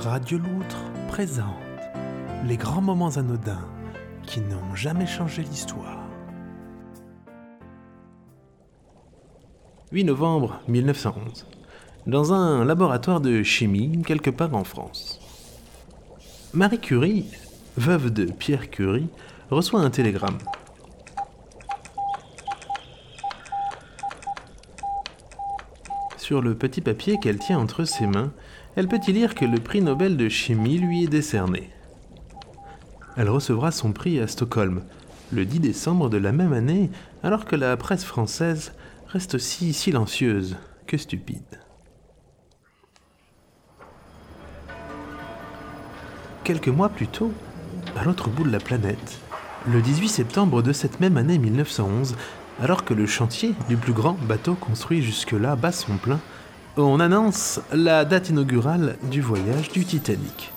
Radio Loutre présente les grands moments anodins qui n'ont jamais changé l'histoire. 8 novembre 1911. Dans un laboratoire de chimie quelque part en France. Marie Curie, veuve de Pierre Curie, reçoit un télégramme. Sur le petit papier qu'elle tient entre ses mains, elle peut y lire que le prix Nobel de chimie lui est décerné. Elle recevra son prix à Stockholm, le 10 décembre de la même année, alors que la presse française reste aussi silencieuse que stupide. Quelques mois plus tôt, à l'autre bout de la planète, le 18 septembre de cette même année 1911, alors que le chantier du plus grand bateau construit jusque-là bat son plein, on annonce la date inaugurale du voyage du Titanic.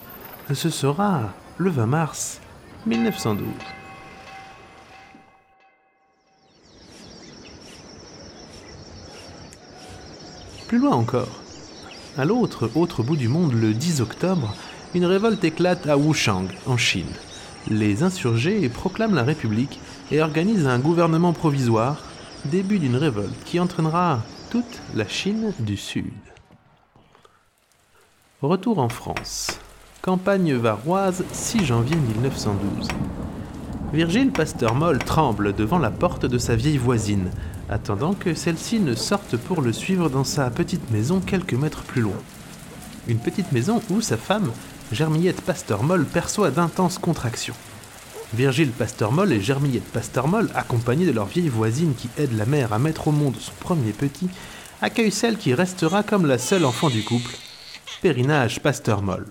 Ce sera le 20 mars 1912. Plus loin encore, à l'autre autre bout du monde, le 10 octobre, une révolte éclate à Wuchang, en Chine. Les insurgés proclament la République et organisent un gouvernement provisoire, début d'une révolte qui entraînera toute la Chine du Sud. Retour en France. Campagne varoise, 6 janvier 1912. Virgile Pasteur-Moll tremble devant la porte de sa vieille voisine, attendant que celle-ci ne sorte pour le suivre dans sa petite maison quelques mètres plus loin. Une petite maison où sa femme, Germillette Pasteur-Moll, perçoit d'intenses contractions. Virgile Pasteur-Moll et Germillette Pasteur-Moll, accompagnés de leur vieille voisine qui aide la mère à mettre au monde son premier petit, accueillent celle qui restera comme la seule enfant du couple, Périnage Pasteur-Moll.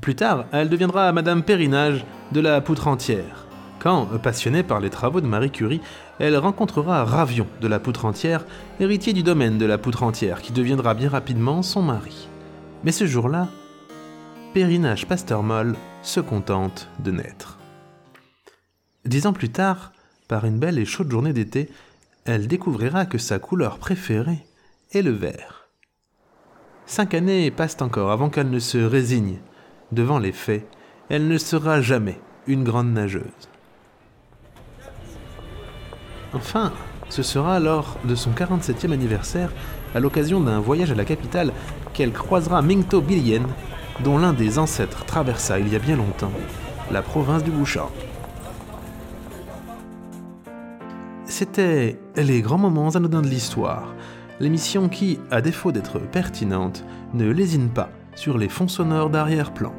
Plus tard, elle deviendra Madame Périnage de la Poutre Entière. Quand, passionnée par les travaux de Marie Curie, elle rencontrera Ravion de la Poutre Entière, héritier du domaine de la Poutre Entière, qui deviendra bien rapidement son mari. Mais ce jour-là, Périnage Pasteur-Moll se contente de naître. Dix ans plus tard, par une belle et chaude journée d'été, elle découvrira que sa couleur préférée est le vert. Cinq années passent encore avant qu'elle ne se résigne. Devant les faits, elle ne sera jamais une grande nageuse. Enfin, ce sera lors de son 47e anniversaire, à l'occasion d'un voyage à la capitale, qu'elle croisera Mingto Bilien, dont l'un des ancêtres traversa il y a bien longtemps la province du Bouchard. C'était Les grands moments anodins de l'histoire, l'émission qui, à défaut d'être pertinente, ne lésine pas sur les fonds sonores d'arrière-plan.